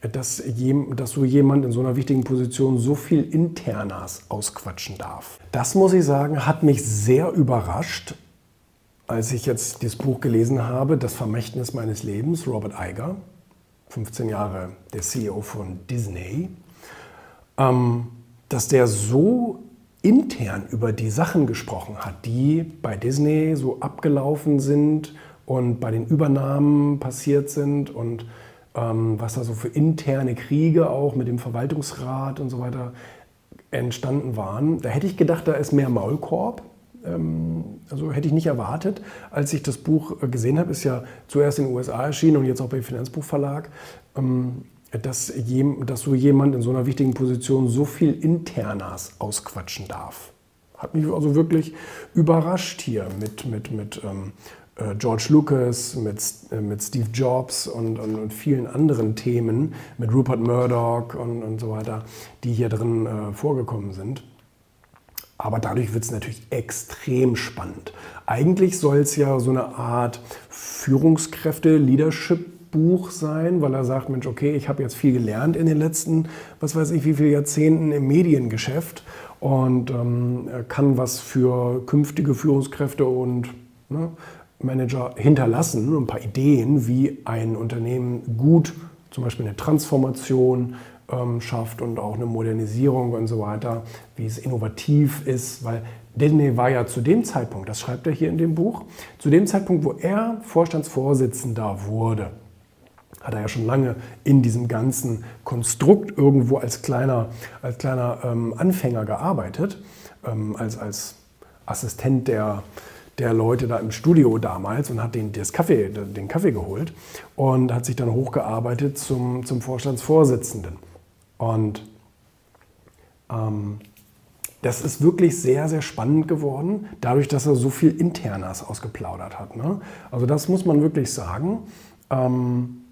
dass, dass so jemand in so einer wichtigen Position so viel Internas ausquatschen darf. Das muss ich sagen, hat mich sehr überrascht, als ich jetzt dieses Buch gelesen habe, Das Vermächtnis meines Lebens, Robert Iger, 15 Jahre der CEO von Disney, ähm, dass der so intern über die Sachen gesprochen hat, die bei Disney so abgelaufen sind und bei den Übernahmen passiert sind und was da so für interne Kriege auch mit dem Verwaltungsrat und so weiter entstanden waren. Da hätte ich gedacht, da ist mehr Maulkorb. Ähm, also hätte ich nicht erwartet, als ich das Buch äh, gesehen habe, ist ja zuerst in den USA erschienen und jetzt auch beim Finanzbuchverlag, ähm, dass, dass so jemand in so einer wichtigen Position so viel Internas ausquatschen darf. Hat mich also wirklich überrascht hier mit, mit, mit ähm, George Lucas, mit, äh, mit Steve Jobs und, und, und, vielen anderen Themen, mit Rupert Murdoch und, und so weiter, die hier drin äh, vorgekommen sind. Aber dadurch wird es natürlich extrem spannend. Eigentlich soll es ja so eine Art Führungskräfte-Leadership-Buch sein, weil er sagt, Mensch, okay, ich habe jetzt viel gelernt in den letzten, was weiß ich, wie viele Jahrzehnten im Mediengeschäft und ähm, kann was für künftige Führungskräfte und ne, Manager hinterlassen, ein paar Ideen, wie ein Unternehmen gut zum Beispiel eine Transformation ähm, schafft und auch eine Modernisierung und so weiter, wie es innovativ ist, weil Disney war ja zu dem Zeitpunkt, das schreibt er hier in dem Buch, zu dem Zeitpunkt, wo er Vorstandsvorsitzender wurde, hat er ja schon lange in diesem ganzen Konstrukt irgendwo als kleiner, als kleiner ähm, Anfänger gearbeitet, ähm, als, als Assistent der, der Leute da im Studio damals und hat den, das Kaffee, den Kaffee geholt und hat sich dann hochgearbeitet zum, zum Vorstandsvorsitzenden. Und ähm, das ist wirklich sehr, sehr spannend geworden, dadurch, dass er so viel Internas ausgeplaudert hat. Ne? Also das muss man wirklich sagen. Ähm,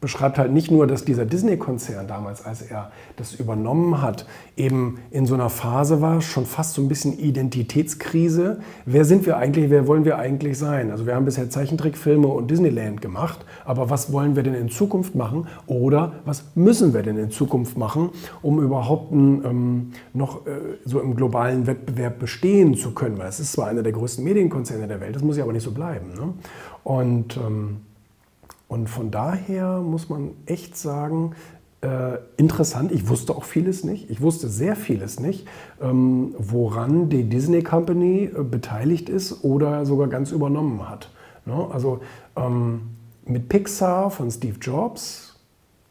beschreibt halt nicht nur, dass dieser Disney-Konzern damals, als er das übernommen hat, eben in so einer Phase war, schon fast so ein bisschen Identitätskrise. Wer sind wir eigentlich, wer wollen wir eigentlich sein? Also wir haben bisher Zeichentrickfilme und Disneyland gemacht, aber was wollen wir denn in Zukunft machen oder was müssen wir denn in Zukunft machen, um überhaupt ähm, noch äh, so im globalen Wettbewerb bestehen zu können? Weil es ist zwar einer der größten Medienkonzerne der Welt, das muss ja aber nicht so bleiben. Ne? Und ähm, und von daher muss man echt sagen, äh, interessant, ich wusste auch vieles nicht, ich wusste sehr vieles nicht, ähm, woran die Disney Company äh, beteiligt ist oder sogar ganz übernommen hat. Ne? Also ähm, mit Pixar von Steve Jobs,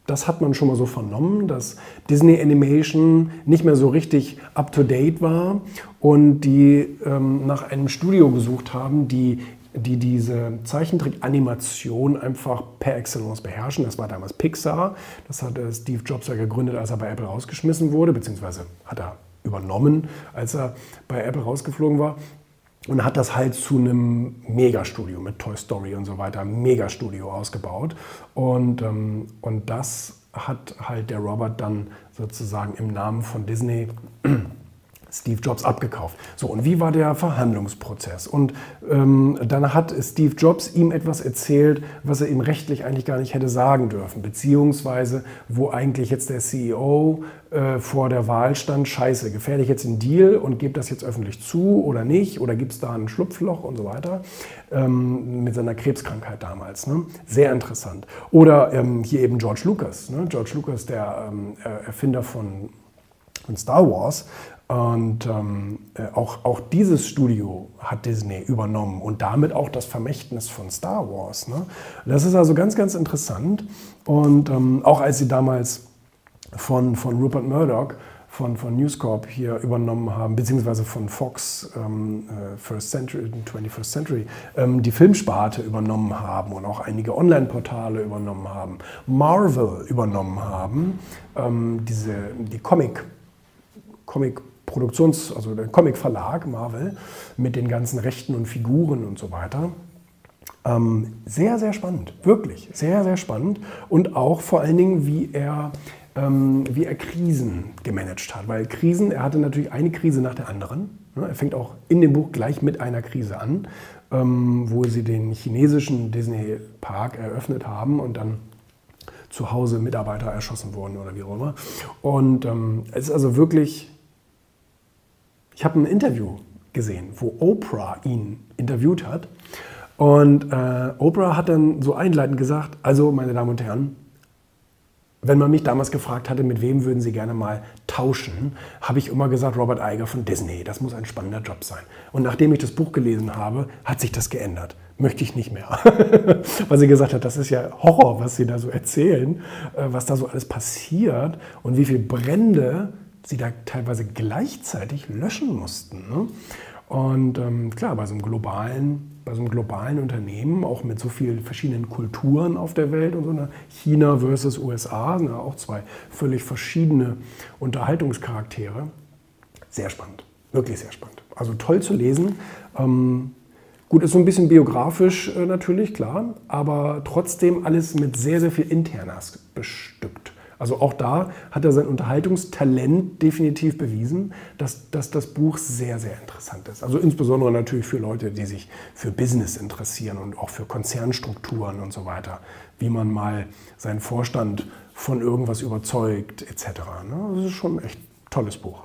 das hat man schon mal so vernommen, dass Disney Animation nicht mehr so richtig up-to-date war und die ähm, nach einem Studio gesucht haben, die die diese Zeichentrick-Animation einfach per Excellence beherrschen. Das war damals Pixar. Das hat Steve Jobs ja gegründet, als er bei Apple rausgeschmissen wurde, beziehungsweise hat er übernommen, als er bei Apple rausgeflogen war. Und hat das halt zu einem Megastudio mit Toy Story und so weiter, Megastudio ausgebaut. Und, ähm, und das hat halt der Robert dann sozusagen im Namen von Disney Steve Jobs abgekauft. So, und wie war der Verhandlungsprozess? Und ähm, dann hat Steve Jobs ihm etwas erzählt, was er ihm rechtlich eigentlich gar nicht hätte sagen dürfen, beziehungsweise wo eigentlich jetzt der CEO äh, vor der Wahl stand, scheiße, gefährde jetzt den Deal und gebe das jetzt öffentlich zu oder nicht? Oder gibt es da ein Schlupfloch und so weiter? Ähm, mit seiner Krebskrankheit damals. Ne? Sehr interessant. Oder ähm, hier eben George Lucas. Ne? George Lucas, der ähm, Erfinder von von Star Wars, und ähm, äh, auch, auch dieses Studio hat Disney übernommen und damit auch das Vermächtnis von Star Wars. Ne? Das ist also ganz, ganz interessant. Und ähm, auch als sie damals von, von Rupert Murdoch von, von News Corp hier übernommen haben, beziehungsweise von Fox ähm, äh, First Century, 21st Century, ähm, die Filmsparte übernommen haben und auch einige Online-Portale übernommen haben, Marvel übernommen haben, ähm, diese, die Comic, Comic Produktions-, also der Comic-Verlag Marvel mit den ganzen Rechten und Figuren und so weiter. Ähm, sehr, sehr spannend, wirklich sehr, sehr spannend und auch vor allen Dingen, wie er, ähm, wie er Krisen gemanagt hat. Weil Krisen, er hatte natürlich eine Krise nach der anderen. Ne? Er fängt auch in dem Buch gleich mit einer Krise an, ähm, wo sie den chinesischen Disney Park eröffnet haben und dann zu Hause Mitarbeiter erschossen wurden oder wie auch immer. Und ähm, es ist also wirklich, ich habe ein Interview gesehen, wo Oprah ihn interviewt hat. Und äh, Oprah hat dann so einleitend gesagt, also meine Damen und Herren, wenn man mich damals gefragt hatte, mit wem würden Sie gerne mal tauschen, habe ich immer gesagt, Robert Iger von Disney. Das muss ein spannender Job sein. Und nachdem ich das Buch gelesen habe, hat sich das geändert. Möchte ich nicht mehr. Weil sie gesagt hat, das ist ja Horror, was Sie da so erzählen, äh, was da so alles passiert und wie viele Brände Sie da teilweise gleichzeitig löschen mussten. Ne? Und ähm, klar, bei so einem globalen bei so einem globalen Unternehmen, auch mit so vielen verschiedenen Kulturen auf der Welt und so einer China versus USA, sind ja auch zwei völlig verschiedene Unterhaltungscharaktere. Sehr spannend, wirklich sehr spannend. Also toll zu lesen. Ähm, gut, ist so ein bisschen biografisch äh, natürlich, klar, aber trotzdem alles mit sehr, sehr viel Internas bestückt. Also auch da hat er sein Unterhaltungstalent definitiv bewiesen, dass, dass das Buch sehr, sehr interessant ist. Also insbesondere natürlich für Leute, die sich für Business interessieren und auch für Konzernstrukturen und so weiter, wie man mal seinen Vorstand von irgendwas überzeugt etc. Ne? Das ist schon ein echt tolles Buch.